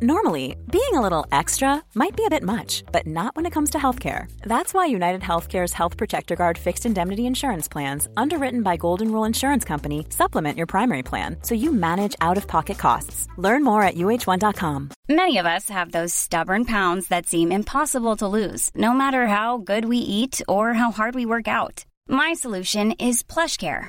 Normally, being a little extra might be a bit much, but not when it comes to healthcare. That's why United Healthcare's Health Protector Guard fixed indemnity insurance plans, underwritten by Golden Rule Insurance Company, supplement your primary plan so you manage out of pocket costs. Learn more at uh1.com. Many of us have those stubborn pounds that seem impossible to lose, no matter how good we eat or how hard we work out. My solution is PlushCare.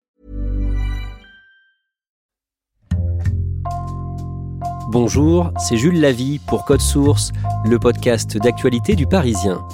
Bonjour, c'est Jules Lavie pour Code Source, le podcast d'actualité du Parisien.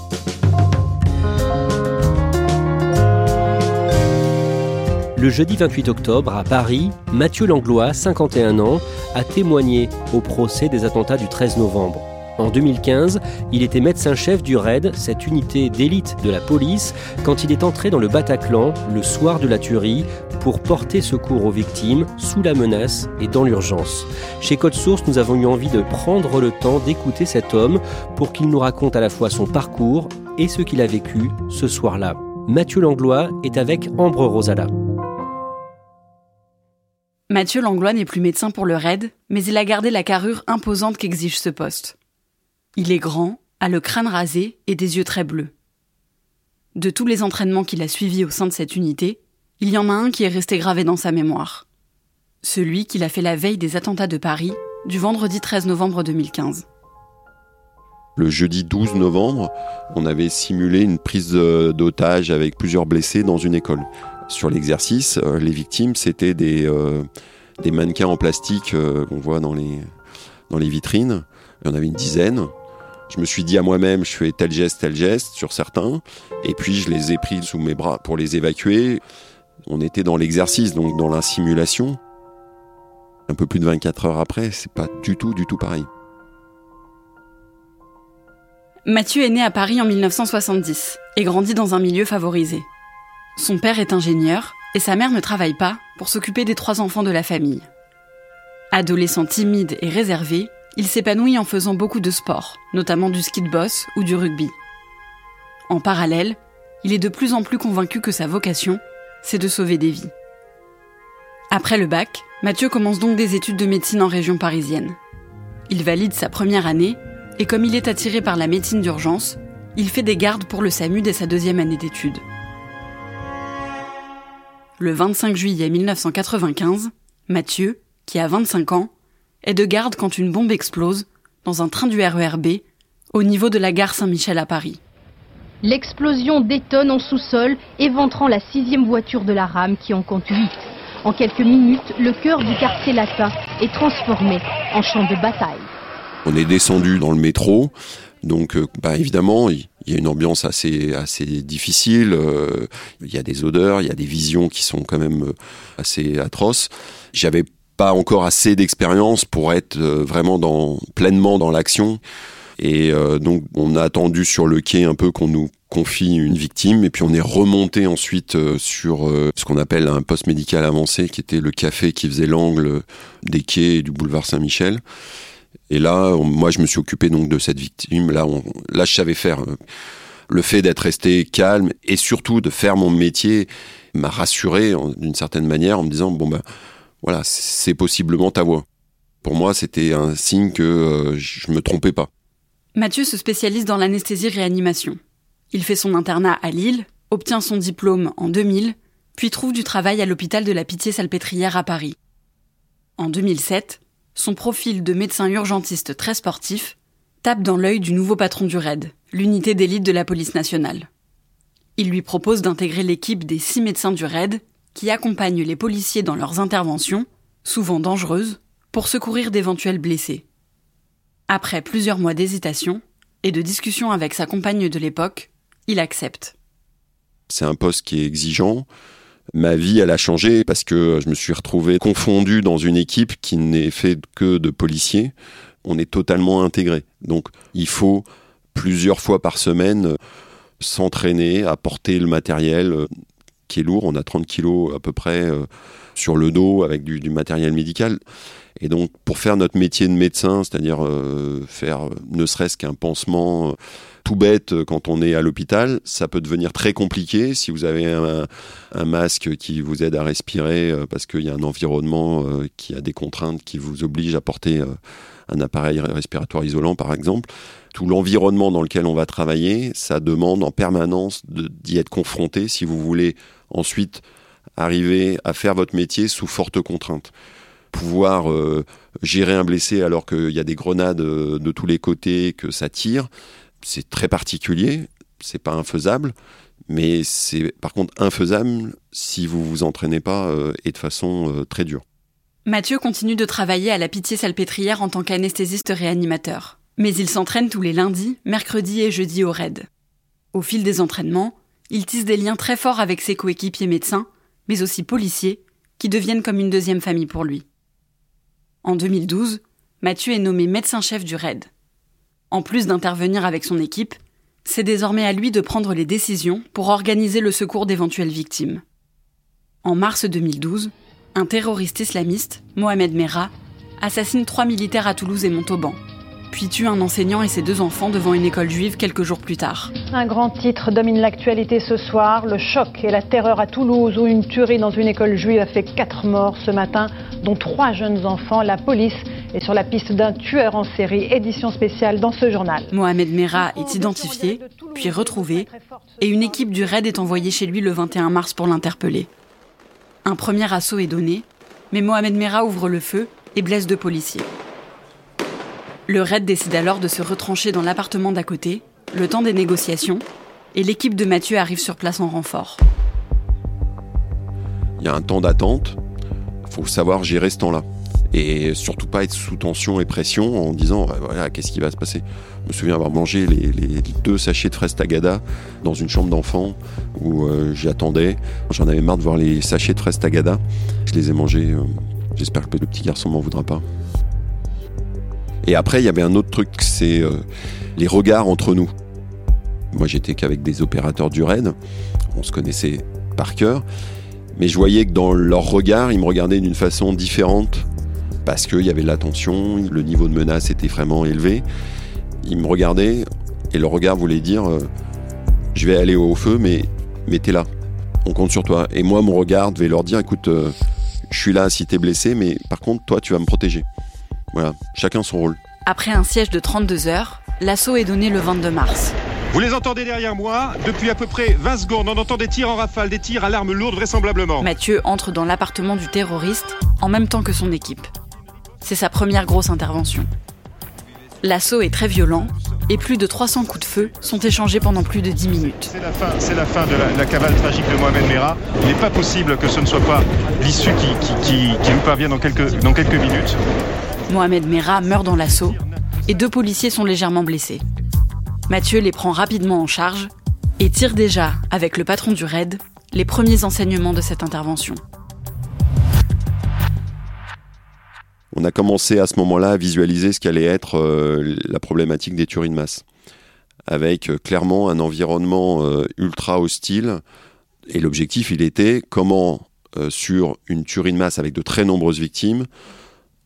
Le jeudi 28 octobre, à Paris, Mathieu Langlois, 51 ans, a témoigné au procès des attentats du 13 novembre. En 2015, il était médecin-chef du RAID, cette unité d'élite de la police, quand il est entré dans le Bataclan le soir de la tuerie pour porter secours aux victimes sous la menace et dans l'urgence. Chez Code Source, nous avons eu envie de prendre le temps d'écouter cet homme pour qu'il nous raconte à la fois son parcours et ce qu'il a vécu ce soir-là. Mathieu Langlois est avec Ambre Rosala. Mathieu Langlois n'est plus médecin pour le RAID, mais il a gardé la carrure imposante qu'exige ce poste. Il est grand, a le crâne rasé et des yeux très bleus. De tous les entraînements qu'il a suivis au sein de cette unité, il y en a un qui est resté gravé dans sa mémoire. Celui qu'il a fait la veille des attentats de Paris, du vendredi 13 novembre 2015. Le jeudi 12 novembre, on avait simulé une prise d'otage avec plusieurs blessés dans une école. Sur l'exercice, euh, les victimes, c'était des, euh, des mannequins en plastique euh, qu'on voit dans les, dans les vitrines. Il y en avait une dizaine. Je me suis dit à moi-même, je fais tel geste, tel geste sur certains, et puis je les ai pris sous mes bras pour les évacuer. On était dans l'exercice, donc dans la simulation. Un peu plus de 24 heures après, c'est pas du tout, du tout pareil. Mathieu est né à Paris en 1970 et grandit dans un milieu favorisé. Son père est ingénieur et sa mère ne travaille pas pour s'occuper des trois enfants de la famille. Adolescent timide et réservé, il s'épanouit en faisant beaucoup de sport, notamment du ski de boss ou du rugby. En parallèle, il est de plus en plus convaincu que sa vocation, c'est de sauver des vies. Après le bac, Mathieu commence donc des études de médecine en région parisienne. Il valide sa première année et comme il est attiré par la médecine d'urgence, il fait des gardes pour le SAMU dès sa deuxième année d'études. Le 25 juillet 1995, Mathieu, qui a 25 ans, est de garde quand une bombe explose dans un train du RERB au niveau de la gare Saint-Michel à Paris. L'explosion détonne en sous-sol, éventrant la sixième voiture de la rame qui en compte huit. En quelques minutes, le cœur du quartier latin est transformé en champ de bataille. On est descendu dans le métro, donc bah, évidemment, il y a une ambiance assez, difficile, euh, il y a des odeurs, il y a des visions qui sont quand même assez atroces. J'avais pas encore assez d'expérience pour être euh, vraiment pleinement dans l'action. Et euh, donc on a attendu sur le quai un peu qu'on nous confie une victime et puis on est remonté ensuite euh, sur euh, ce qu'on appelle un poste médical avancé qui était le café qui faisait l'angle des quais et du boulevard Saint-Michel. Et là, moi je me suis occupé donc de cette victime. Là, on, là je savais faire. Le fait d'être resté calme et surtout de faire mon métier m'a rassuré d'une certaine manière en me disant bon ben voilà c'est possiblement ta voix. Pour moi, c'était un signe que euh, je me trompais pas. Mathieu se spécialise dans l'anesthésie-réanimation. Il fait son internat à Lille, obtient son diplôme en 2000, puis trouve du travail à l'hôpital de la Pitié-Salpêtrière à Paris. En 2007, son profil de médecin urgentiste très sportif tape dans l'œil du nouveau patron du RAID, l'unité d'élite de la police nationale. Il lui propose d'intégrer l'équipe des six médecins du RAID qui accompagnent les policiers dans leurs interventions, souvent dangereuses, pour secourir d'éventuels blessés. Après plusieurs mois d'hésitation et de discussion avec sa compagne de l'époque, il accepte. C'est un poste qui est exigeant. Ma vie, elle a changé parce que je me suis retrouvé confondu dans une équipe qui n'est faite que de policiers. On est totalement intégré. Donc, il faut plusieurs fois par semaine euh, s'entraîner à porter le matériel. Euh, qui est lourd. On a 30 kilos à peu près euh, sur le dos avec du, matériel médical. Et donc, pour faire notre métier de médecin, c'est-à-dire euh, faire ne serait-ce qu'un pansement tout bête quand on est à l'hôpital, ça peut devenir très compliqué si vous avez un, un masque qui vous aide à respirer parce qu'il y a un environnement qui a des contraintes qui vous obligent à porter un appareil respiratoire isolant, par exemple tout l'environnement dans lequel on va travailler, ça demande en permanence d'y être confronté si vous voulez ensuite arriver à faire votre métier sous forte contrainte. Pouvoir euh, gérer un blessé alors qu'il y a des grenades euh, de tous les côtés, que ça tire, c'est très particulier, c'est pas infaisable, mais c'est par contre infaisable si vous vous entraînez pas euh, et de façon très dure. Mathieu continue de travailler à la Pitié-Salpêtrière en tant qu'anesthésiste réanimateur. Mais il s'entraîne tous les lundis, mercredis et jeudis au RAID. Au fil des entraînements, il tisse des liens très forts avec ses coéquipiers médecins, mais aussi policiers, qui deviennent comme une deuxième famille pour lui. En 2012, Mathieu est nommé médecin-chef du RAID. En plus d'intervenir avec son équipe, c'est désormais à lui de prendre les décisions pour organiser le secours d'éventuelles victimes. En mars 2012, un terroriste islamiste, Mohamed Merah, assassine trois militaires à Toulouse et Montauban, puis tue un enseignant et ses deux enfants devant une école juive quelques jours plus tard. Un grand titre domine l'actualité ce soir, le choc et la terreur à Toulouse où une tuerie dans une école juive a fait quatre morts ce matin, dont trois jeunes enfants. La police est sur la piste d'un tueur en série, édition spéciale dans ce journal. Mohamed Merah est identifié, puis retrouvé, et une équipe du RAID est envoyée chez lui le 21 mars pour l'interpeller. Un premier assaut est donné, mais Mohamed Merah ouvre le feu et blesse deux policiers. Le raid décide alors de se retrancher dans l'appartement d'à côté, le temps des négociations, et l'équipe de Mathieu arrive sur place en renfort. Il y a un temps d'attente, il faut savoir gérer ce temps-là. Et surtout pas être sous tension et pression en disant voilà qu'est-ce qui va se passer? Je me souviens avoir mangé les, deux sachets de fraises tagada dans une chambre d'enfant où euh, j'y attendais. J'en avais marre de voir les sachets de fraises tagada. Je les ai mangés. Euh, j'espère que le petit garçon m'en voudra pas. Et après, il y avait un autre truc, c'est euh, les regards entre nous. Moi, j'étais qu'avec des opérateurs du RAID, on se connaissait par cœur, mais je voyais que dans leurs regards, ils me regardaient d'une façon différente, parce qu'il y avait de l'attention, le niveau de menace était vraiment élevé. Ils me regardaient, et leur regard voulait dire euh, Je vais aller au feu, mais, mais t'es là, on compte sur toi. Et moi, mon regard devait leur dire Écoute, euh, je suis là si t'es blessé, mais par contre, toi, tu vas me protéger. Voilà, chacun son rôle. Après un siège de 32 heures, l'assaut est donné le 22 mars. Vous les entendez derrière moi Depuis à peu près 20 secondes, on entend des tirs en rafale, des tirs à l'arme lourde vraisemblablement. Mathieu entre dans l'appartement du terroriste en même temps que son équipe. C'est sa première grosse intervention. L'assaut est très violent et plus de 300 coups de feu sont échangés pendant plus de 10 minutes. C'est la fin, c'est la fin de la, cavale tragique de Mohamed Merah. Il n'est pas possible que ce ne soit pas l'issue qui, qui, nous parvient dans quelques, dans quelques minutes. Mohamed Merah meurt dans l'assaut et deux policiers sont légèrement blessés. Mathieu les prend rapidement en charge et tire déjà, avec le patron du raid, les premiers enseignements de cette intervention. On a commencé à ce moment-là à visualiser ce qu'allait être euh, la problématique des tueries de masse, avec euh, clairement un environnement euh, ultra hostile. Et l'objectif, il était comment, sur une tuerie de masse avec de très nombreuses victimes,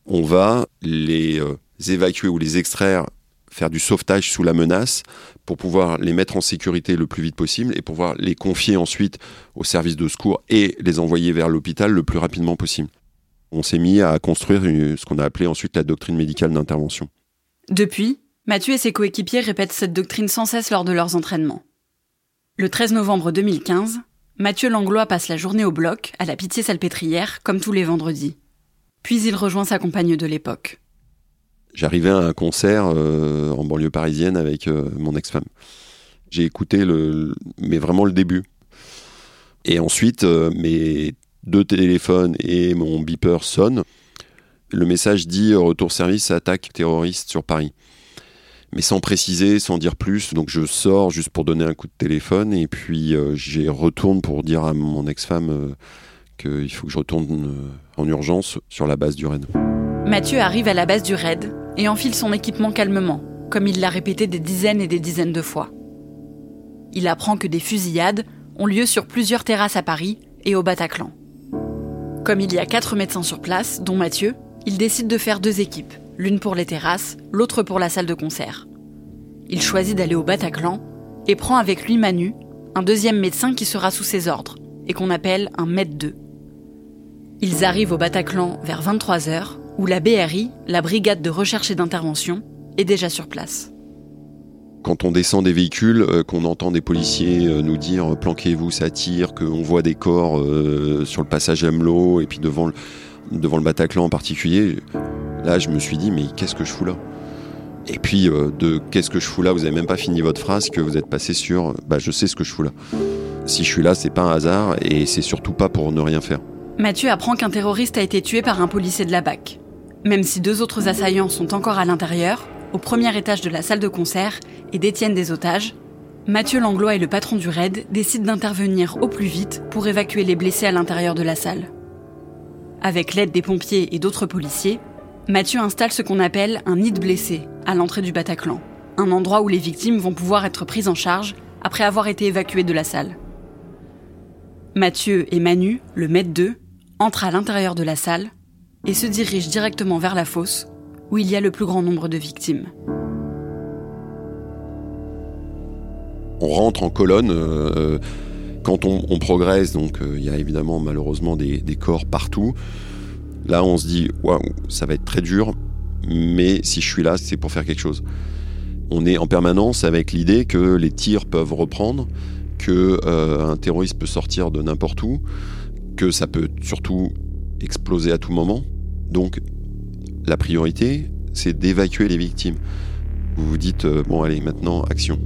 on va les euh, évacuer ou les extraire, faire du sauvetage sous la menace pour pouvoir les mettre en sécurité le plus vite possible et pouvoir les confier ensuite au service de secours et les envoyer vers l'hôpital le plus rapidement possible. On s'est mis à construire ce qu'on a appelé ensuite la doctrine médicale d'intervention. Depuis, Mathieu et ses coéquipiers répètent cette doctrine sans cesse lors de leurs entraînements. Le 13 novembre 2015, Mathieu Langlois passe la journée au bloc, à la Pitié-Salpêtrière, comme tous les vendredis. Puis il rejoint sa compagne de l'époque. J'arrivais à un concert euh, en banlieue parisienne avec euh, mon ex-femme. J'ai écouté le, mais vraiment le début. Et ensuite, euh, mes deux téléphones et mon beeper sonnent. Le message dit retour service attaque terroriste sur Paris. Mais sans préciser, sans dire plus. Donc je sors juste pour donner un coup de téléphone et puis j'y retourne pour dire à mon ex-femme qu'il faut que je retourne euh, en urgence sur la base du raid. Mathieu arrive à la base du raid et enfile son équipement calmement, comme il l'a répété des dizaines et des dizaines de fois. Il apprend que des fusillades ont lieu sur plusieurs terrasses à Paris et au Bataclan. Comme il y a quatre médecins sur place, dont Mathieu, il décide de faire deux équipes, l'une pour les terrasses, l'autre pour la salle de concert. Il choisit d'aller au Bataclan et prend avec lui Manu, un deuxième médecin qui sera sous ses ordres et qu'on appelle un maître 2. Ils arrivent au Bataclan vers 23h où la BRI, la brigade de recherche et d'intervention, est déjà sur place. Quand on descend des véhicules, euh, qu'on entend des policiers euh, nous dire planquez-vous, ça tire, qu'on voit des corps euh, sur le passage Amelot et puis devant le, Bataclan en particulier, là je me suis dit mais qu'est-ce que je fous là? Et puis de qu'est-ce que je fous là, vous avez même pas fini votre phrase que vous êtes passé sur bah je sais ce que je fous là. Si je suis là, c'est pas un hasard et c'est surtout pas pour ne rien faire. Mathieu apprend qu'un terroriste a été tué par un policier de la BAC. Même si deux autres assaillants sont encore à l'intérieur, au premier étage de la salle de concert, et détiennent des otages, Mathieu Langlois et le patron du raid décident d'intervenir au plus vite pour évacuer les blessés à l'intérieur de la salle. Avec l'aide des pompiers et d'autres policiers, Mathieu installe ce qu'on appelle un nid de blessés à l'entrée du Bataclan, un endroit où les victimes vont pouvoir être prises en charge après avoir été évacuées de la salle. Mathieu et Manu, le maître 2, entrent à l'intérieur de la salle et se dirige directement vers la fosse où il y a le plus grand nombre de victimes. On rentre en colonne. Euh, quand on, progresse, donc euh, il y a évidemment malheureusement des, des, corps partout. Là, on se dit waouh, ça va être très dur, mais si je suis là, c'est pour faire quelque chose. On est en permanence avec l'idée que les tirs peuvent reprendre, que euh, un terroriste peut sortir de n'importe où, que ça peut surtout exploser à tout moment. Donc la priorité, c'est d'évacuer les victimes. Vous vous dites, euh, bon allez, maintenant, action.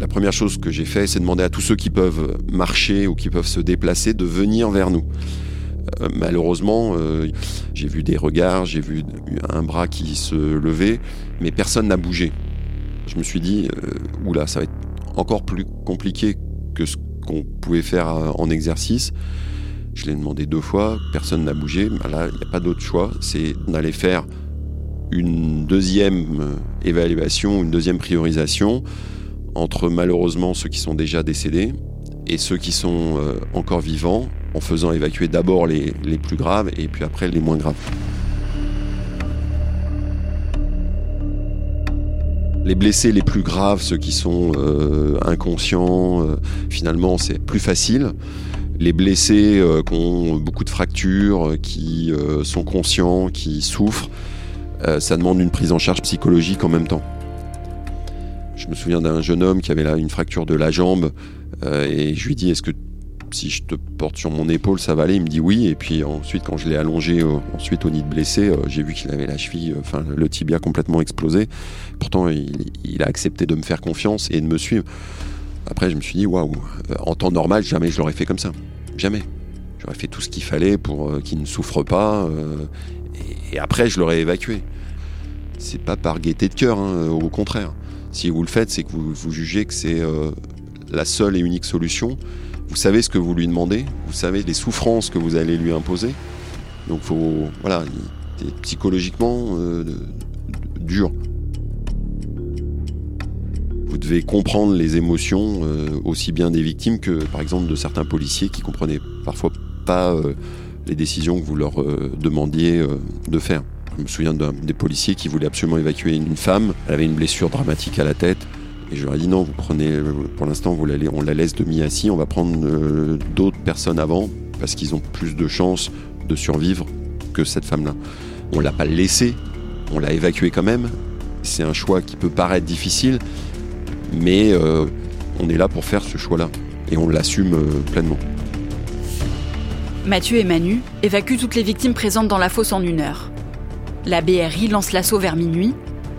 La première chose que j'ai fait, c'est demander à tous ceux qui peuvent marcher ou qui peuvent se déplacer de venir vers nous. Euh, malheureusement, euh, j'ai vu des regards, j'ai vu un bras qui se levait, mais personne n'a bougé. Je me suis dit, oula, ça va être encore plus compliqué que ce qu'on pouvait faire en exercice. Je l'ai demandé deux fois, personne n'a bougé. Bah là, il n'y a pas d'autre choix. C'est d'aller faire une deuxième euh, évaluation, une deuxième priorisation entre malheureusement ceux qui sont déjà décédés et ceux qui sont euh, encore vivants, en faisant évacuer d'abord les, les plus graves et puis après les moins graves. Les blessés les plus graves, ceux qui sont euh, inconscients, finalement c'est plus facile les blessés euh, qui ont beaucoup de fractures, qui euh, sont conscients, qui souffrent, euh, ça demande une prise en charge psychologique en même temps. Je me souviens d'un jeune homme qui avait là une fracture de la jambe et je lui dis est-ce que si je te porte sur mon épaule ça va aller Il me dit oui et puis ensuite quand je l'ai allongé ensuite au nid de blessé j'ai vu qu'il avait la cheville, enfin le tibia complètement explosé. Pourtant il, a accepté de me faire confiance et de me suivre. Après, je me suis dit, waouh, en temps normal, jamais je l'aurais fait comme ça. Jamais. J'aurais fait tout ce qu'il fallait pour euh, qu'il ne souffre pas. Euh, et, après, je l'aurais évacué. C'est pas par gaieté de cœur, hein, au contraire. Si vous le faites, c'est que vous, vous, jugez que c'est euh, la seule et unique solution. Vous savez ce que vous lui demandez, vous savez les souffrances que vous allez lui imposer. Donc, faut, voilà, psychologiquement dur vous devez comprendre les émotions euh, aussi bien des victimes que par exemple de certains policiers qui comprenaient parfois pas euh, les décisions que vous leur euh, demandiez de faire. Je me souviens des policiers qui voulaient absolument évacuer une femme, elle avait une blessure dramatique à la tête. Et je leur ai dit non, vous prenez, pour l'instant, on la laisse demi-assis, on va prendre d'autres personnes avant, parce qu'ils ont plus de chances de survivre que cette femme-là. On l'a pas laissée, on l'a évacuée quand même. C'est un choix qui peut paraître difficile, mais euh, on est là pour faire ce choix-là et on l'assume euh, pleinement. Mathieu et Manu évacuent toutes les victimes présentes dans la fosse en une heure. La BRI lance l'assaut vers minuit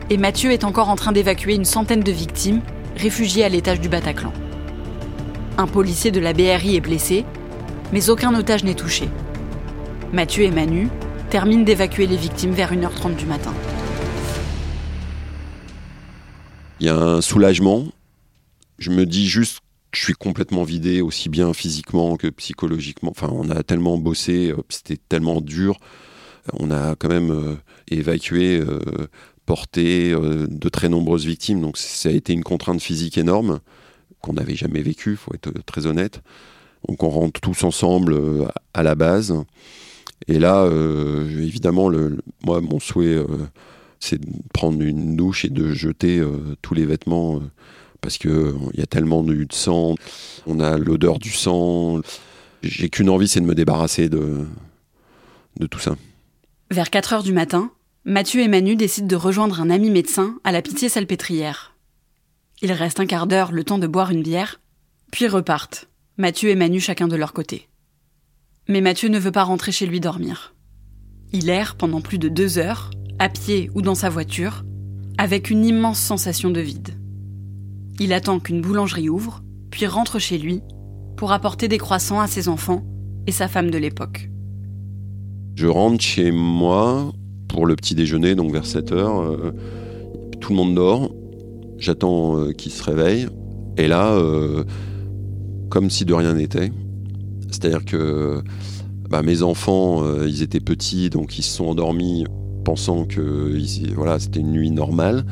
et Mathieu est encore en train d'évacuer une centaine de victimes réfugiées à l'étage du Bataclan. Un policier de la BRI est blessé, mais aucun otage n'est touché. Mathieu et Manu terminent d'évacuer les victimes vers 1h30 du matin. Il y a un soulagement. Je me dis juste que je suis complètement vidé, aussi bien physiquement que psychologiquement. Enfin, on a tellement bossé, euh, c'était tellement dur. On a quand même euh, évacué, euh, porté de très nombreuses victimes. Donc ça a été une contrainte physique énorme. qu'on n'avait jamais vécu, faut être très honnête. Donc on rentre tous ensemble à la base. Et là, évidemment, le, moi, mon souhait, c'est de prendre une douche et de jeter tous les vêtements parce que il y a tellement de, de sang, on a l'odeur du sang. J'ai qu'une envie, c'est de me débarrasser de, de tout ça. Vers 4 heures du matin, Mathieu et Manu décident de rejoindre un ami médecin à la Pitié-Salpêtrière. Ils restent un quart d'heure le temps de boire une bière, puis repartent, Mathieu et Manu chacun de leur côté. Mais Mathieu ne veut pas rentrer chez lui dormir. Il erre pendant plus de deux heures, à pied ou dans sa voiture, avec une immense sensation de vide. Il attend qu'une boulangerie ouvre, puis rentre chez lui pour apporter des croissants à ses enfants et sa femme de l'époque. Je rentre chez moi pour le petit déjeuner, donc vers 7 heures. Euh, tout le monde dort. J'attends euh, qu'il se réveille. Et là, euh, comme si de rien n'était. C'est-à-dire que bah, mes enfants, ils étaient petits, donc ils se sont endormis pensant que voilà, c'était une nuit normale.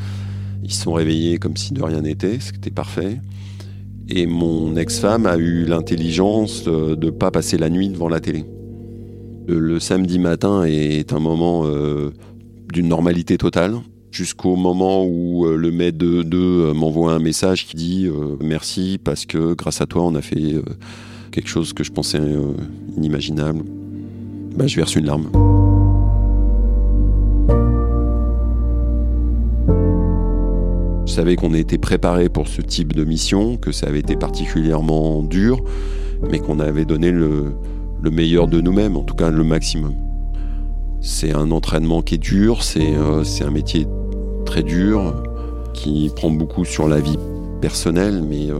Ils se sont réveillés comme si de rien n'était, c'était parfait. Et mon ex-femme a eu l'intelligence de ne pas passer la nuit devant la télé. Le, samedi matin est un moment euh, d'une normalité totale, jusqu'au moment où euh, le maître de, de euh, m'envoie un message qui dit merci parce que grâce à toi on a fait quelque chose que je pensais inimaginable. Bah, je verse une larme. savais qu'on était préparé pour ce type de mission, que ça avait été particulièrement dur, mais qu'on avait donné le, meilleur de nous-mêmes, en tout cas le maximum. C'est un entraînement qui est dur, c'est euh, un métier très dur, qui prend beaucoup sur la vie personnelle, mais, euh,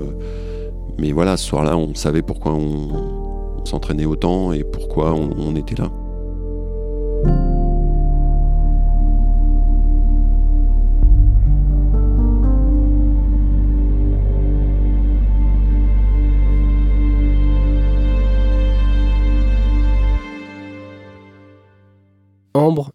mais voilà, ce soir-là, on savait pourquoi on, s'entraînait autant et pourquoi on était là.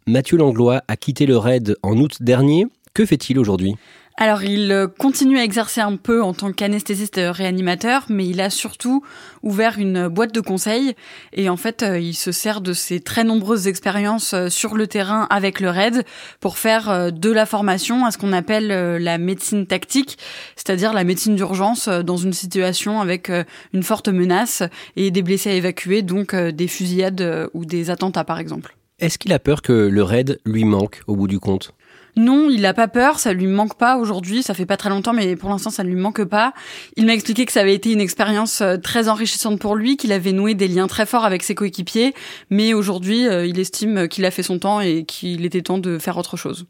Mathieu Langlois a quitté le RAID en août dernier. Que fait-il aujourd'hui? Alors, il euh, continue à exercer un peu en tant qu'anesthésiste réanimateur, mais il a surtout ouvert une boîte de conseils et en fait, euh, il se sert de ses très nombreuses expériences euh, sur le terrain avec le RAID pour faire de la formation à ce qu'on appelle la médecine tactique, c'est-à-dire la médecine d'urgence dans une situation avec une forte menace et des blessés à évacuer, donc des fusillades ou des attentats par exemple. Est-ce qu'il a peur que le raid lui manque au bout du compte? Non, il n'a pas peur, ça lui manque pas aujourd'hui, ça fait pas très longtemps, mais pour l'instant ça ne lui manque pas. Il m'a expliqué que ça avait été une expérience euh, très enrichissante pour lui, qu'il avait noué des liens très forts avec ses coéquipiers, mais aujourd'hui euh, il estime qu'il a fait son temps et qu'il était temps de faire autre chose.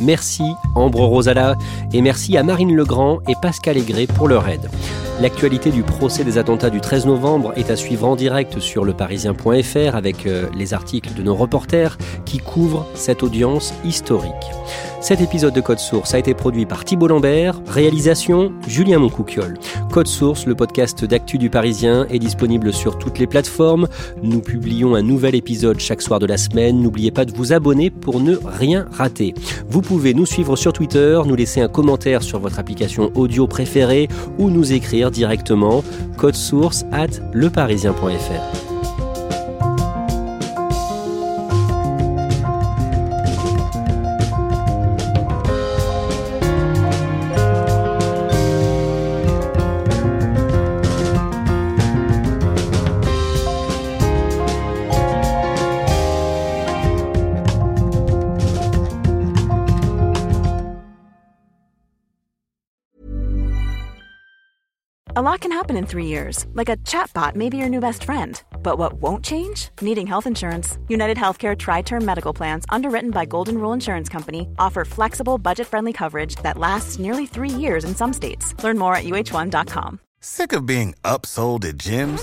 Merci Ambre Rosala et merci à Marine Legrand et Pascal Aigret pour leur aide. L'actualité du procès des attentats du 13 novembre est à suivre en direct sur leparisien.fr avec euh, les articles de nos reporters qui couvrent cette audience historique. Cet épisode de Code Source a été produit par Thibault Lambert, réalisation Julien Moncouquiol. Code Source, le podcast d'actu du Parisien, est disponible sur toutes les plateformes. Nous publions un nouvel épisode chaque soir de la semaine. N'oubliez pas de vous abonner pour ne rien rater. Vous pouvez nous suivre sur Twitter, nous laisser un commentaire sur votre application audio préférée ou nous écrire directement code source at leparisien.fr. happen in three years, like a chatbot may be your new best friend. But what won't change? Needing health insurance. United Healthcare Tri Term Medical Plans, underwritten by Golden Rule Insurance Company, offer flexible, budget friendly coverage that lasts nearly three years in some states. Learn more at uh1.com. Sick of being upsold at gyms?